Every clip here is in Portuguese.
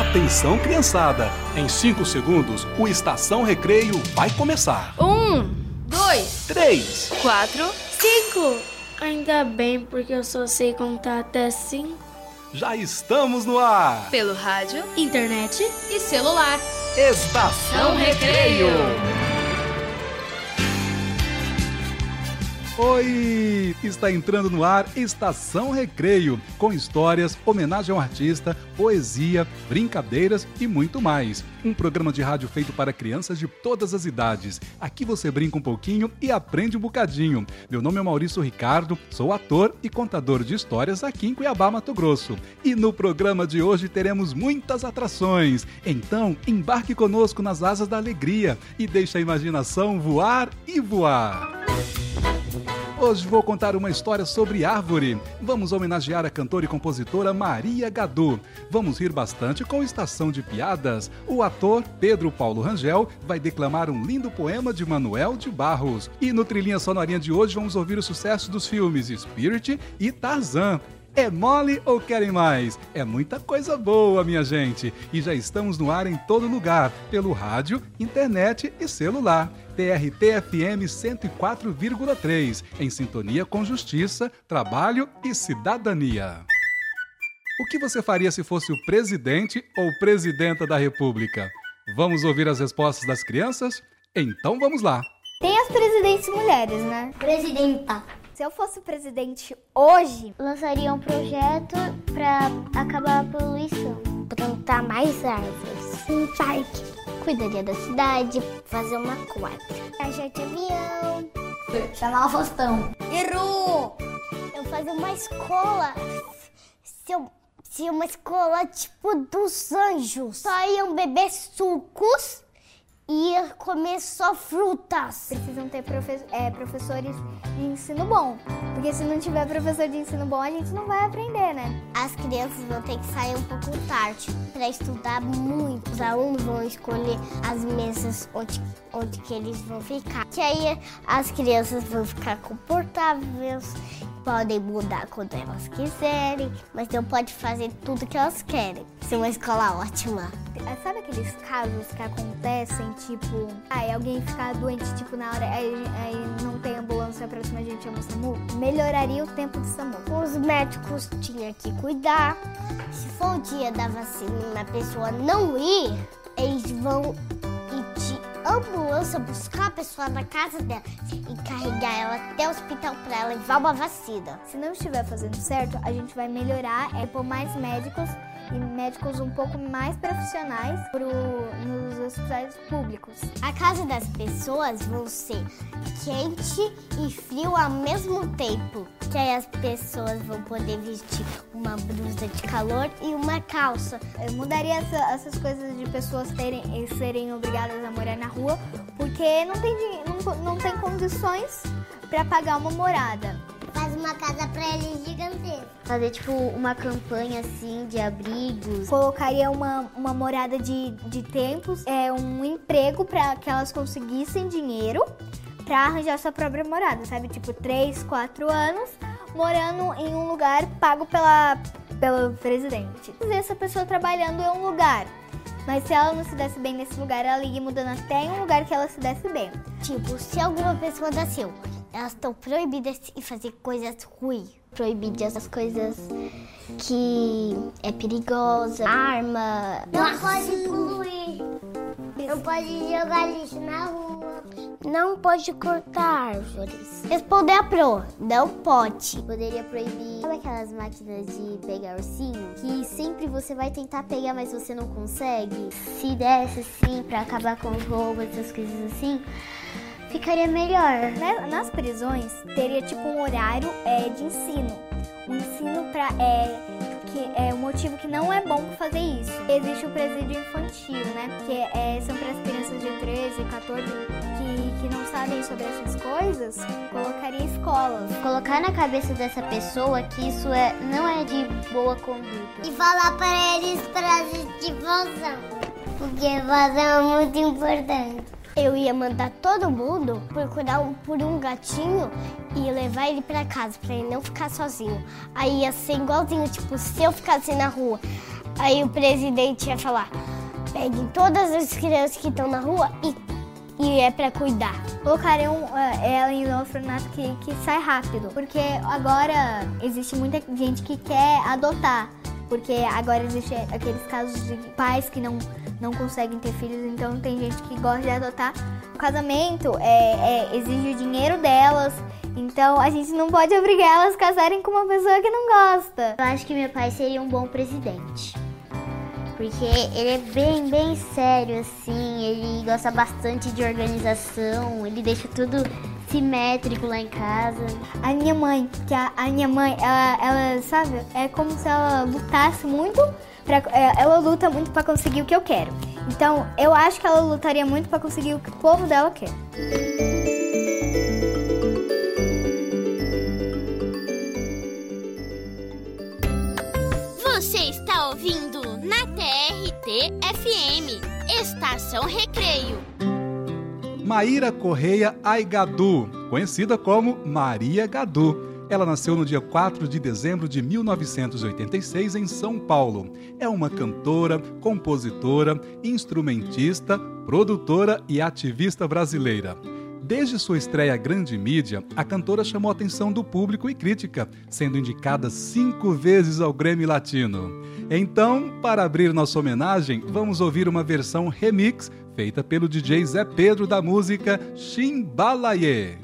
Atenção, criançada! Em 5 segundos, o Estação Recreio vai começar. Um, dois, Três, quatro. Cinco! Ainda bem, porque eu só sei contar até cinco. já estamos no ar! Pelo rádio Internet? e celular. Estação Recreio! Oi! Está entrando no ar Estação Recreio, com histórias, homenagem ao artista, poesia, brincadeiras e muito mais. Um programa de rádio feito para crianças de todas as idades. Aqui você brinca um pouquinho e aprende um bocadinho. Meu nome é Maurício Ricardo, sou ator e contador de histórias aqui em Cuiabá, Mato Grosso. E no programa de hoje teremos muitas atrações. Então, embarque conosco nas asas da alegria e deixe a imaginação voar e voar. Hoje vou contar uma história sobre árvore. Vamos homenagear a cantora e compositora Maria Gadu. Vamos rir bastante com Estação de Piadas. O ator Pedro Paulo Rangel vai declamar um lindo poema de Manuel de Barros. E no Trilhinha Sonorinha de hoje vamos ouvir o sucesso dos filmes Spirit e Tarzan. É mole ou querem mais? É muita coisa boa, minha gente. E já estamos no ar em todo lugar, pelo rádio, internet e celular. TRT-FM 104,3, em sintonia com justiça, trabalho e cidadania. O que você faria se fosse o presidente ou presidenta da República? Vamos ouvir as respostas das crianças? Então vamos lá. Tem as presidentes mulheres, né? Presidenta. Se eu fosse presidente hoje, Lançaria um projeto para acabar a poluição. Plantar mais árvores. Um parque. Cuidaria da cidade. Fazer uma quadra. Viajar de avião. Chamar o Faustão. Errou! Eu fazer uma escola. Se eu, se uma escola tipo dos anjos. Só iam beber sucos comer só frutas. precisam ter profe- é, professores de ensino bom. Porque se não tiver professor de ensino bom, a gente não vai aprender, né? As crianças vão ter que sair um pouco tarde para estudar muito. Os alunos vão escolher as mesas onde, onde que eles vão ficar. Que aí as crianças vão ficar confortáveis, podem mudar quando elas quiserem, mas não pode fazer tudo que elas querem. Ser uma escola ótima. É, Sabe aqueles casos que acontecem, tipo, ai, alguém ficar doente, tipo, na hora, aí, aí não tem ambulância pra cima, a gente chama o SAMU? Melhoraria o tempo do SAMU. Os médicos tinham que cuidar. Se for o dia da vacina e a pessoa não ir, eles vão ambulância buscar a pessoa na casa dela e carregar ela até o hospital para ela levar uma vacina. Se não estiver fazendo certo, a gente vai melhorar, é pôr mais médicos e médicos um pouco mais profissionais pro, nos hospitais públicos. A casa das pessoas vão ser quente e frio ao mesmo tempo. Que aí as pessoas vão poder vestir uma blusa de calor e uma calça. Eu mudaria essa- essas coisas de pessoas terem serem obrigadas a morar na rua, porque não tem, não, não tem condições para pagar uma morada. Uma casa para eles gigantesca. Fazer tipo uma campanha assim de abrigos. Colocaria uma, uma morada de, de tempos, é um emprego para que elas conseguissem dinheiro para arranjar sua própria morada, sabe? Tipo, 3, 4 anos morando em um lugar pago pela, pelo presidente. E essa pessoa trabalhando em um lugar. Mas se ela não se desse bem nesse lugar, ela ia mudando até em um lugar que ela se desse bem. Tipo, se alguma pessoa nasceu, elas estão proibidas de fazer coisas ruins. Proibidas as coisas que é perigosa, arma. Não pode poluir. Não pode jogar lixo na rua. Não pode cortar árvores. Responder a pro, não pode. Poderia proibir sabe aquelas máquinas de pegar ursinho que sempre você vai tentar pegar, mas você não consegue. Se desse assim pra acabar com os roubos, essas coisas assim, ficaria melhor. Né? Nas prisões, teria tipo um horário é, de ensino. Um ensino para é, que é um motivo que não é bom fazer isso. Existe o presídio infantil, né? Que é, são para as crianças de 13, 14 que, que não sabem sobre essas coisas. Colocaria escolas. Colocar na cabeça dessa pessoa que isso é, não é de boa conduta. E falar para eles frases de vozão. Porque vozão é muito importante. Eu ia mandar todo mundo procurar um, por um gatinho e levar ele para casa, para ele não ficar sozinho. Aí ia ser igualzinho, tipo, se eu ficasse na rua, aí o presidente ia falar: peguem todas as crianças que estão na rua e, e é para cuidar. Colocariam uh, ela em um orfanato que, que sai rápido, porque agora existe muita gente que quer adotar. Porque agora existe aqueles casos de pais que não não conseguem ter filhos, então tem gente que gosta de adotar. O casamento é, é, exige o dinheiro delas, então a gente não pode obrigar elas a casarem com uma pessoa que não gosta. Eu acho que meu pai seria um bom presidente. Porque ele é bem, bem sério, assim, ele gosta bastante de organização, ele deixa tudo simétrico lá em casa. A minha mãe, que a, a minha mãe, ela, ela, sabe, é como se ela lutasse muito Pra, é, ela luta muito para conseguir o que eu quero. Então, eu acho que ela lutaria muito para conseguir o que o povo dela quer. Você está ouvindo na TRT FM, Estação Recreio. Maíra Correia Aigadu, conhecida como Maria Gadu ela nasceu no dia 4 de dezembro de 1986 em São Paulo. É uma cantora, compositora, instrumentista, produtora e ativista brasileira. Desde sua estreia grande mídia, a cantora chamou a atenção do público e crítica, sendo indicada cinco vezes ao Grammy Latino. Então, para abrir nossa homenagem, vamos ouvir uma versão remix feita pelo DJ Zé Pedro da música Chimbalaye.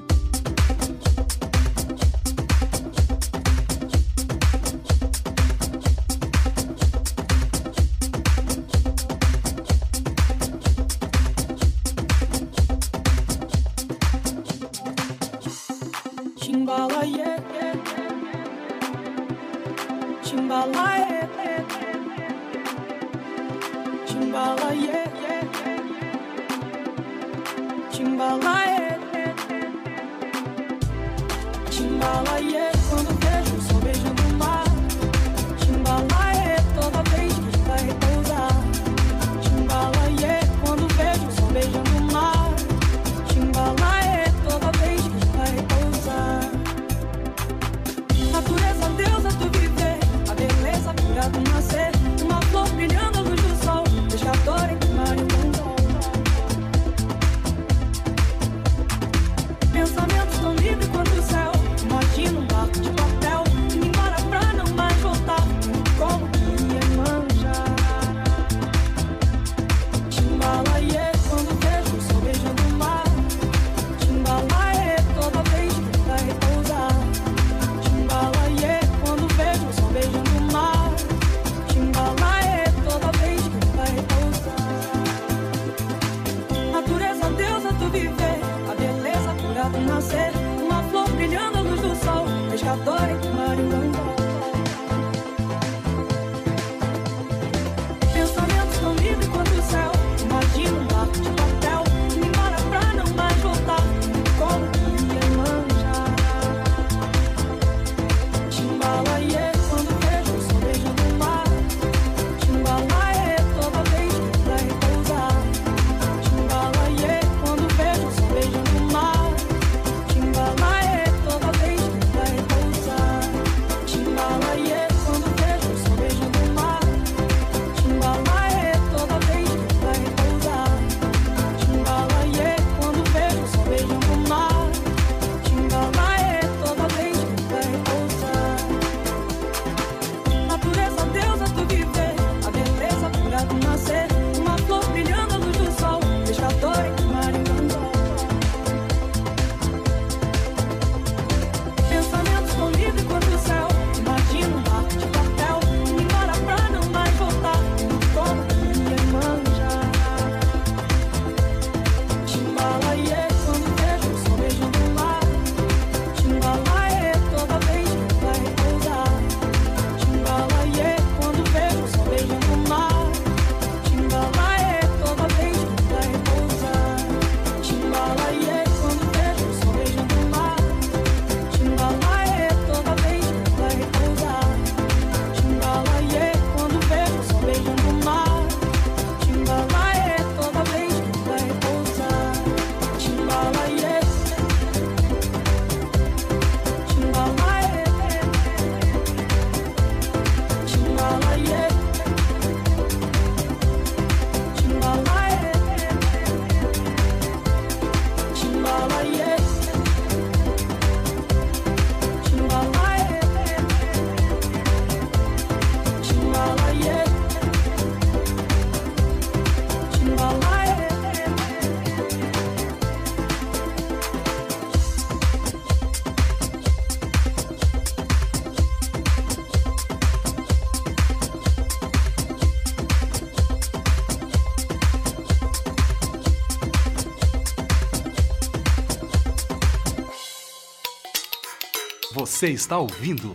Você está ouvindo?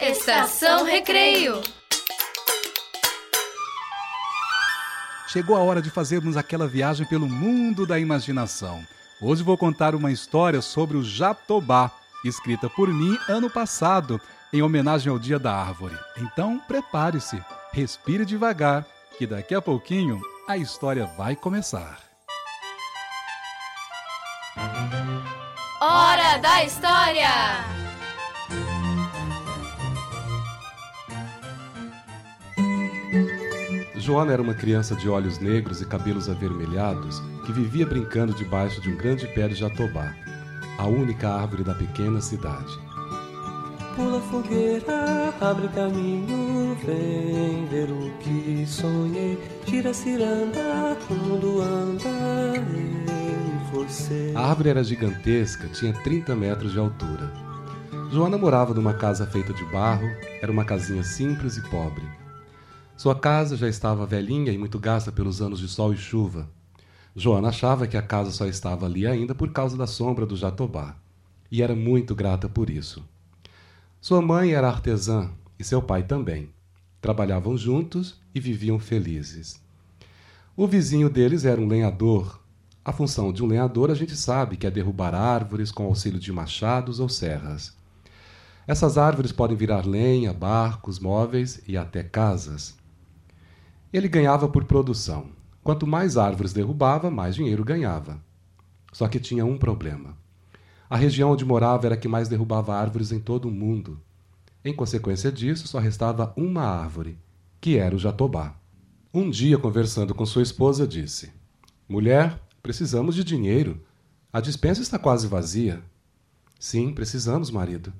Estação Recreio. Chegou a hora de fazermos aquela viagem pelo mundo da imaginação. Hoje vou contar uma história sobre o Jatobá, escrita por mim ano passado, em homenagem ao Dia da Árvore. Então, prepare-se, respire devagar, que daqui a pouquinho a história vai começar. Hora da História! Joana era uma criança de olhos negros e cabelos avermelhados que vivia brincando debaixo de um grande pé de jatobá, a única árvore da pequena cidade. Pula fogueira, abre caminho, vem ver o que sonhei. Tira ciranda, o mundo anda em você. A árvore era gigantesca, tinha 30 metros de altura. Joana morava numa casa feita de barro, era uma casinha simples e pobre. Sua casa já estava velhinha e muito gasta pelos anos de sol e chuva. Joana achava que a casa só estava ali ainda por causa da sombra do jatobá, e era muito grata por isso. Sua mãe era artesã e seu pai também. Trabalhavam juntos e viviam felizes. O vizinho deles era um lenhador. A função de um lenhador a gente sabe que é derrubar árvores com auxílio de machados ou serras. Essas árvores podem virar lenha, barcos, móveis e até casas. Ele ganhava por produção. Quanto mais árvores derrubava, mais dinheiro ganhava. Só que tinha um problema. A região onde morava era a que mais derrubava árvores em todo o mundo. Em consequência disso, só restava uma árvore, que era o jatobá. Um dia, conversando com sua esposa, disse: Mulher, precisamos de dinheiro. A dispensa está quase vazia. Sim, precisamos, marido.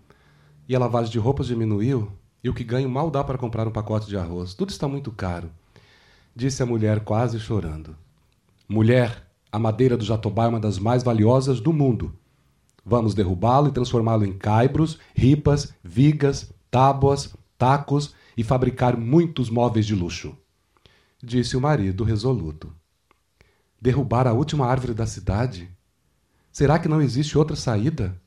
E a lavagem de roupas diminuiu, e o que ganho mal dá para comprar um pacote de arroz. Tudo está muito caro disse a mulher quase chorando. Mulher, a madeira do jatobá é uma das mais valiosas do mundo. Vamos derrubá-lo e transformá-lo em caibros, ripas, vigas, tábuas, tacos e fabricar muitos móveis de luxo. Disse o marido resoluto. Derrubar a última árvore da cidade? Será que não existe outra saída?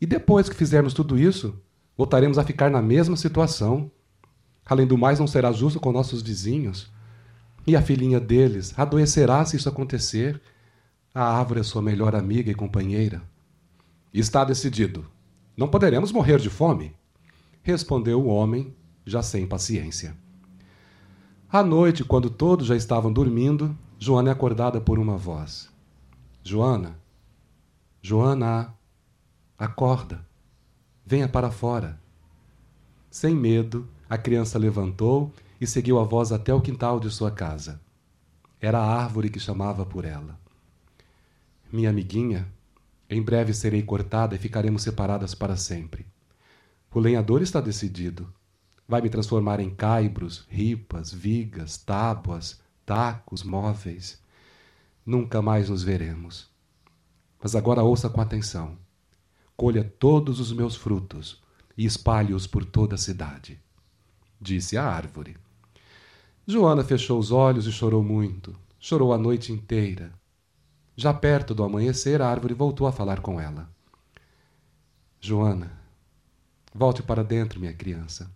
E depois que fizermos tudo isso, voltaremos a ficar na mesma situação. Além do mais, não será justo com nossos vizinhos. E a filhinha deles adoecerá se isso acontecer. A árvore é sua melhor amiga e companheira. Está decidido. Não poderemos morrer de fome, respondeu o homem, já sem paciência. À noite, quando todos já estavam dormindo, Joana é acordada por uma voz. Joana, Joana, acorda, venha para fora. Sem medo, a criança levantou e seguiu a voz até o quintal de sua casa. Era a árvore que chamava por ela. Minha amiguinha, em breve serei cortada e ficaremos separadas para sempre. O lenhador está decidido. Vai me transformar em caibros, ripas, vigas, tábuas, tacos, móveis. Nunca mais nos veremos. Mas agora ouça com atenção. Colha todos os meus frutos e espalhe-os por toda a cidade. Disse a árvore. Joana fechou os olhos e chorou muito. Chorou a noite inteira. Já perto do amanhecer, a árvore voltou a falar com ela. Joana, volte para dentro, minha criança.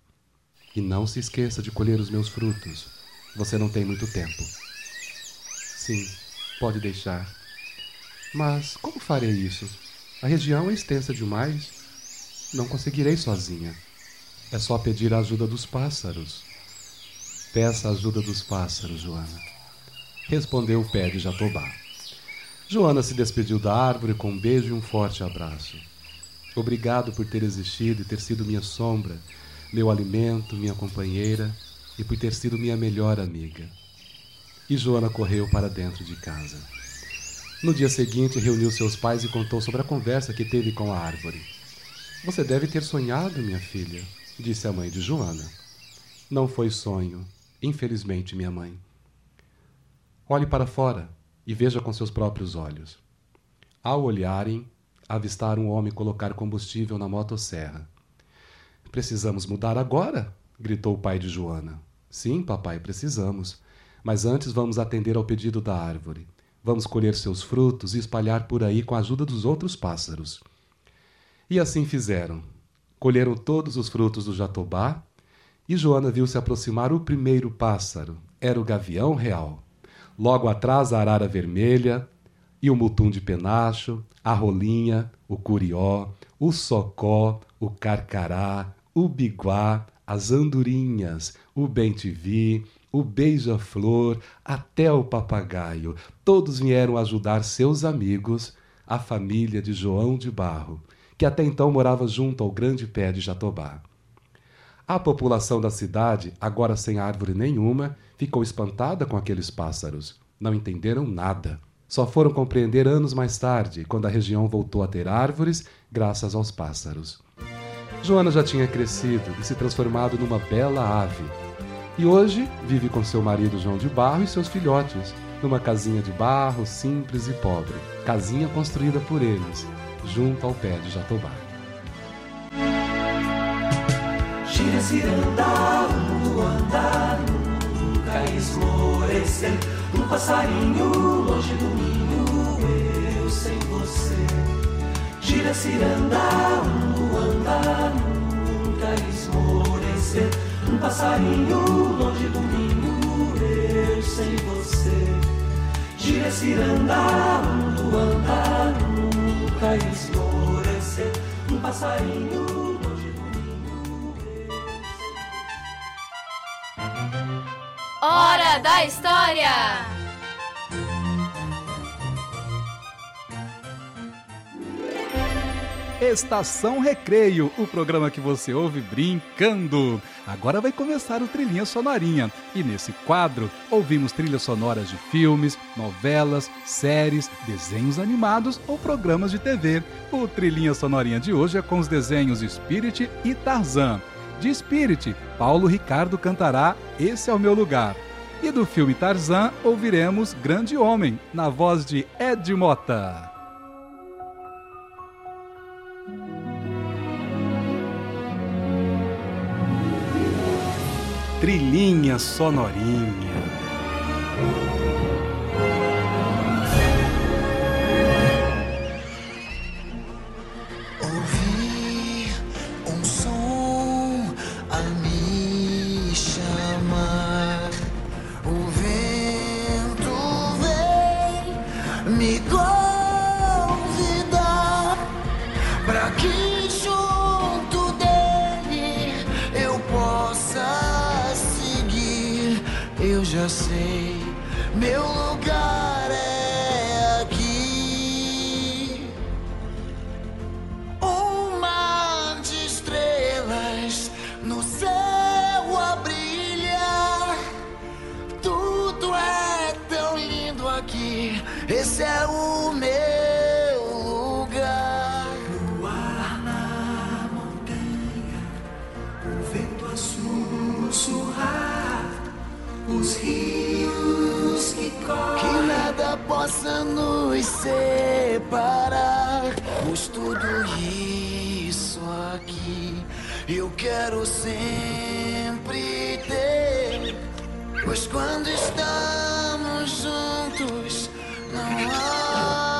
E não se esqueça de colher os meus frutos. Você não tem muito tempo. Sim, pode deixar. Mas como farei isso? A região é extensa demais. Não conseguirei sozinha. É só pedir a ajuda dos pássaros. Peça a ajuda dos pássaros, Joana. Respondeu o pé de Jatobá. Joana se despediu da árvore com um beijo e um forte abraço. Obrigado por ter existido e ter sido minha sombra, meu alimento, minha companheira e por ter sido minha melhor amiga. E Joana correu para dentro de casa. No dia seguinte, reuniu seus pais e contou sobre a conversa que teve com a árvore. Você deve ter sonhado, minha filha, disse a mãe de Joana. Não foi sonho, Infelizmente, minha mãe. Olhe para fora e veja com seus próprios olhos. Ao olharem, avistaram um homem colocar combustível na motosserra. Precisamos mudar agora? gritou o pai de Joana. Sim, papai, precisamos. Mas antes vamos atender ao pedido da árvore. Vamos colher seus frutos e espalhar por aí com a ajuda dos outros pássaros. E assim fizeram. Colheram todos os frutos do jatobá e Joana viu se aproximar o primeiro pássaro. Era o gavião real. Logo atrás, a arara vermelha e o mutum de penacho, a rolinha, o curió, o socó, o carcará, o biguá, as andorinhas, o bem-te-vi, o beija-flor, até o papagaio. Todos vieram ajudar seus amigos, a família de João de Barro, que até então morava junto ao grande pé de Jatobá. A população da cidade, agora sem árvore nenhuma, ficou espantada com aqueles pássaros. Não entenderam nada. Só foram compreender anos mais tarde, quando a região voltou a ter árvores graças aos pássaros. Joana já tinha crescido e se transformado numa bela ave. E hoje vive com seu marido João de Barro e seus filhotes, numa casinha de barro simples e pobre, casinha construída por eles, junto ao pé de Jatobá. Gira ciranda, o andar, nunca esmorecer. Um passarinho longe do ninho, eu sem você. Gira ciranda, o andar, nunca esmorecer. Um passarinho longe do ninho, eu sem você. Gira ciranda, o andar, nunca esmorecer. Um passarinho Da História! Estação Recreio, o programa que você ouve brincando. Agora vai começar o Trilhinha Sonorinha. E nesse quadro, ouvimos trilhas sonoras de filmes, novelas, séries, desenhos animados ou programas de TV. O Trilhinha Sonorinha de hoje é com os desenhos Spirit e Tarzan. De Spirit, Paulo Ricardo cantará Esse é o Meu Lugar. E do filme Tarzan, ouviremos Grande Homem, na voz de Ed Mota. Trilhinha sonorinha. Nada possa nos separar. Pois tudo isso aqui eu quero sempre ter. Pois quando estamos juntos, não há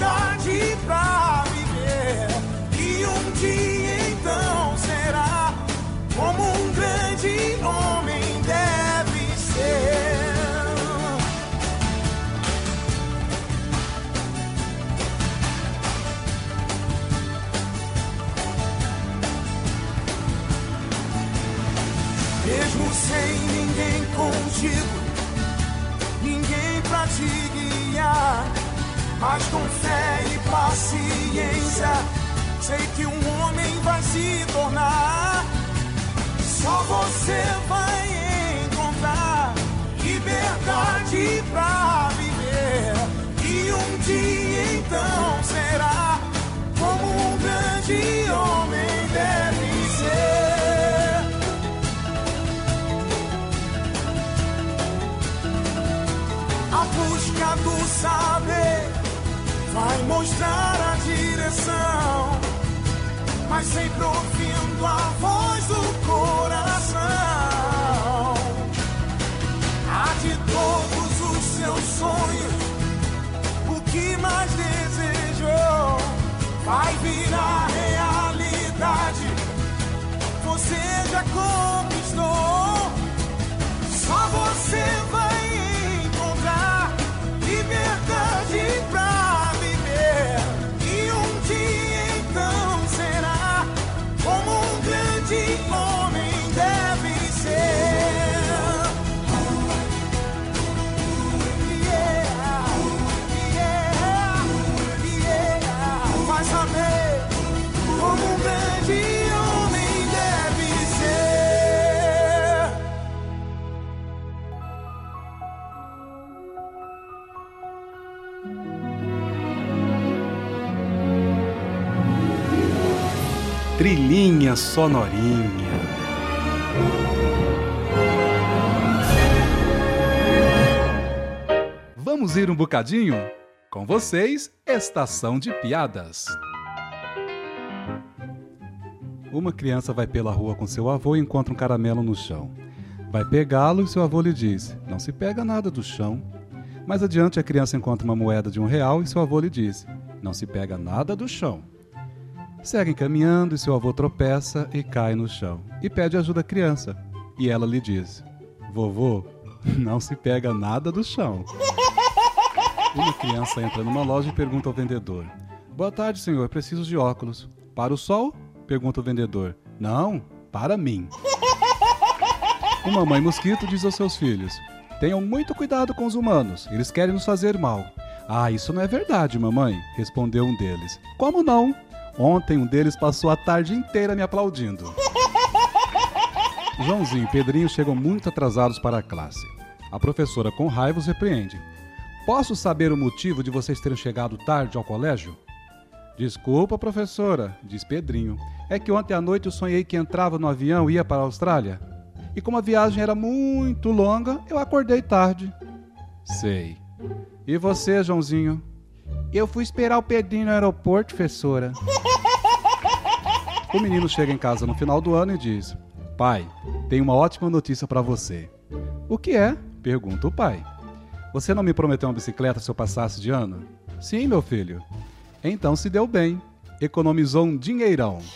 liberdade pra viver. E um dia então será como um grande homem deve ser. Mesmo sem ninguém contigo, ninguém pra te guiar. Mas com fé e paciência, sei que um homem vai se tornar. Só você vai encontrar liberdade pra viver. E um dia então será como um grande homem deve ser. A busca do saber vai mostrar a direção, mas sempre ouvindo a voz do coração. Há de todos os seus sonhos, o que mais desejou vai virar realidade. Você já conquistou, sonorinha. Vamos ir um bocadinho? Com vocês, Estação de Piadas. Uma criança vai pela rua com seu avô e encontra um caramelo no chão. Vai pegá-lo e seu avô lhe diz: Não se pega nada do chão. Mais adiante, a criança encontra uma moeda de um real e seu avô lhe diz: Não se pega nada do chão. Seguem caminhando e seu avô tropeça e cai no chão e pede ajuda à criança. E ela lhe diz: Vovô, não se pega nada do chão. Uma criança entra numa loja e pergunta ao vendedor: Boa tarde, senhor, preciso de óculos. Para o sol? Pergunta o vendedor. Não, para mim. Uma mãe mosquito diz aos seus filhos: Tenham muito cuidado com os humanos, eles querem nos fazer mal. Ah, isso não é verdade, mamãe, respondeu um deles. Como não? Ontem um deles passou a tarde inteira me aplaudindo. Joãozinho e Pedrinho chegam muito atrasados para a classe. A professora, com raiva, os repreende. Posso saber o motivo de vocês terem chegado tarde ao colégio? Desculpa, professora, diz Pedrinho. É que ontem à noite eu sonhei que entrava no avião e ia para a Austrália. E como a viagem era muito longa, eu acordei tarde. Sei. E você, Joãozinho? Eu fui esperar o Pedrinho no aeroporto, professora. O menino chega em casa no final do ano e diz: Pai, tenho uma ótima notícia para você. O que é? pergunta o pai. Você não me prometeu uma bicicleta se eu passasse de ano? Sim, meu filho. Então se deu bem. Economizou um dinheirão.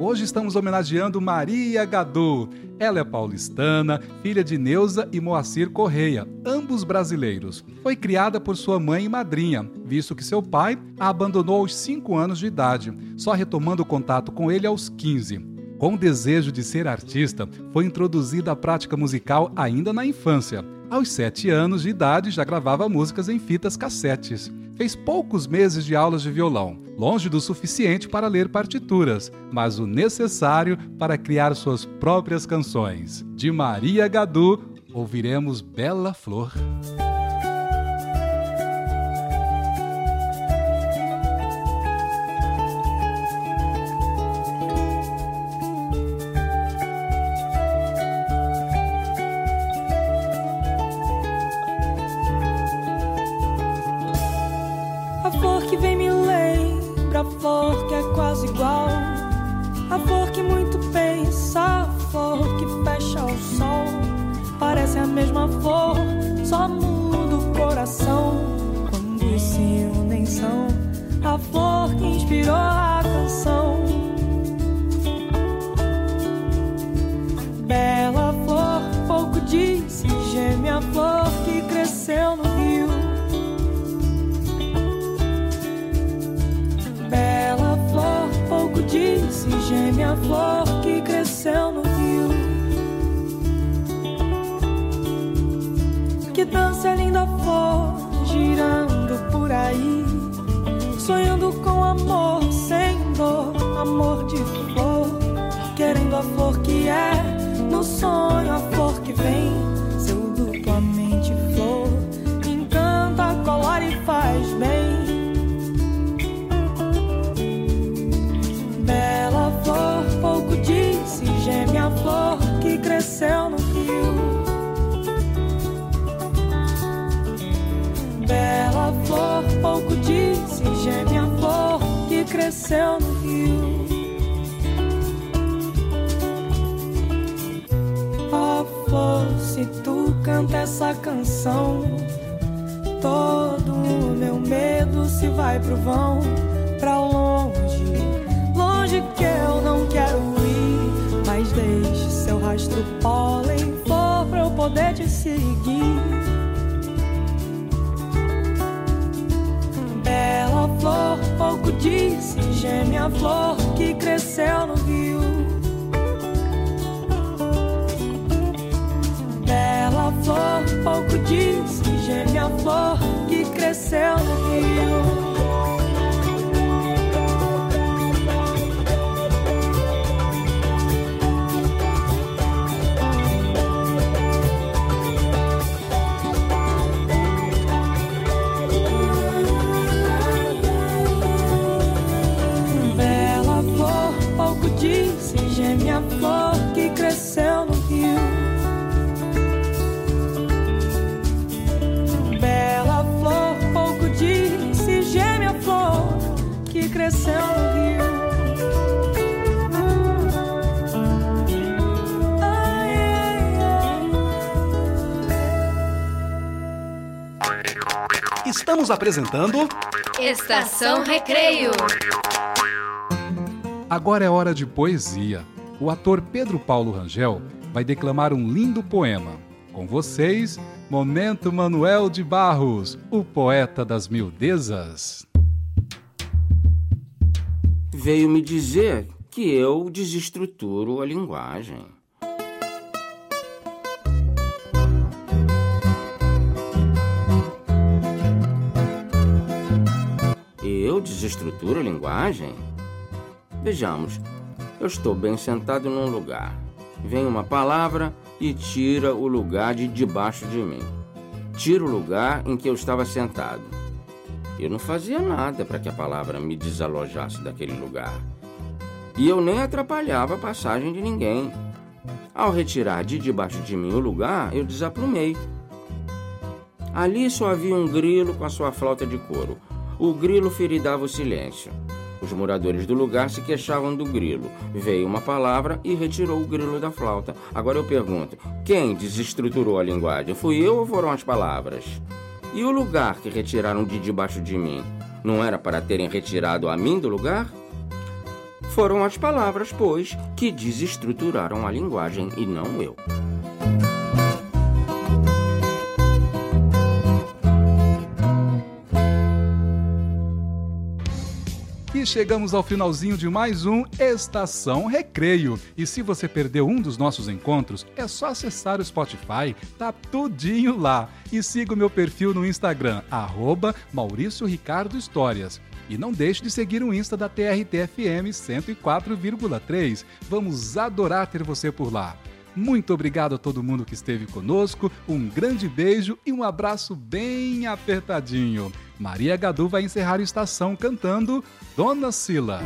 Hoje estamos homenageando Maria Gadu. Ela é paulistana, filha de Neuza e Moacir Correia, ambos brasileiros. Foi criada por sua mãe e madrinha, visto que seu pai a abandonou aos 5 anos de idade, só retomando contato com ele aos 15. Com o desejo de ser artista, foi introduzida à prática musical ainda na infância. Aos 7 anos de idade já gravava músicas em fitas cassetes. Fez poucos meses de aulas de violão, longe do suficiente para ler partituras, mas o necessário para criar suas próprias canções. De Maria Gadu, ouviremos Bela Flor. Com amor sem dor, amor de flor, querendo a flor que é, no sonho a flor que vem, seu duplamente flor, encanta, colore e faz cresceu no rio. Ó flor, se tu canta essa canção, todo o meu medo se vai pro vão, pra longe, longe que eu não quero ir. Mas deixe seu rastro pólen, flor, pra eu poder te seguir. Bela flor, pouco disse, gêmea flor que cresceu no rio. Bela flor, pouco disse, gêmea flor que cresceu no rio. Cresceu no rio. Ai, ai, ai. Estamos apresentando Estação Recreio. Agora é hora de poesia. O ator Pedro Paulo Rangel vai declamar um lindo poema. Com vocês, Momento Manuel de Barros, o poeta das miudezas. Veio me dizer que eu desestruturo a linguagem. Eu desestruturo a linguagem? Vejamos, eu estou bem sentado num lugar. Vem uma palavra e tira o lugar de debaixo de mim. Tira o lugar em que eu estava sentado. Eu não fazia nada para que a palavra me desalojasse daquele lugar. E eu nem atrapalhava a passagem de ninguém. Ao retirar de debaixo de mim o lugar, eu desaprumei. Ali só havia um grilo com a sua flauta de couro. O grilo feridava o silêncio. Os moradores do lugar se queixavam do grilo. Veio uma palavra e retirou o grilo da flauta. Agora eu pergunto: quem desestruturou a linguagem? Fui eu ou foram as palavras? E o lugar que retiraram de debaixo de mim? Não era para terem retirado a mim do lugar? Foram as palavras, pois, que desestruturaram a linguagem e não eu. Chegamos ao finalzinho de mais um Estação Recreio. E se você perdeu um dos nossos encontros, é só acessar o Spotify, tá tudinho lá. E siga o meu perfil no Instagram, arroba Maurício Ricardo Histórias. E não deixe de seguir o Insta da TRTFM 104,3. Vamos adorar ter você por lá. Muito obrigado a todo mundo que esteve conosco, um grande beijo e um abraço bem apertadinho. Maria Gadu vai encerrar a estação cantando Dona Sila.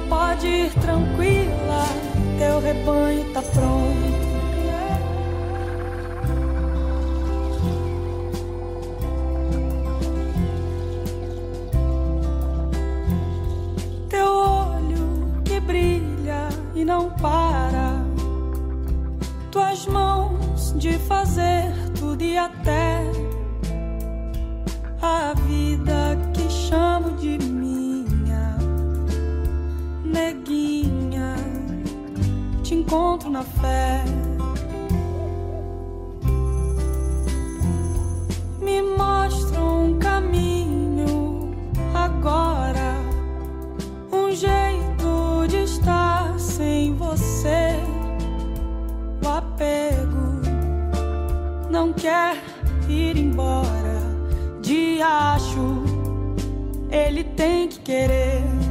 Pode ir tranquila, teu rebanho tá pronto. Teu olho que brilha e não para. Tuas mãos de fazer tudo e até encontro na fé. Me mostra um caminho agora, um jeito de estar sem você. O apego não quer ir embora. De acho, ele tem que querer.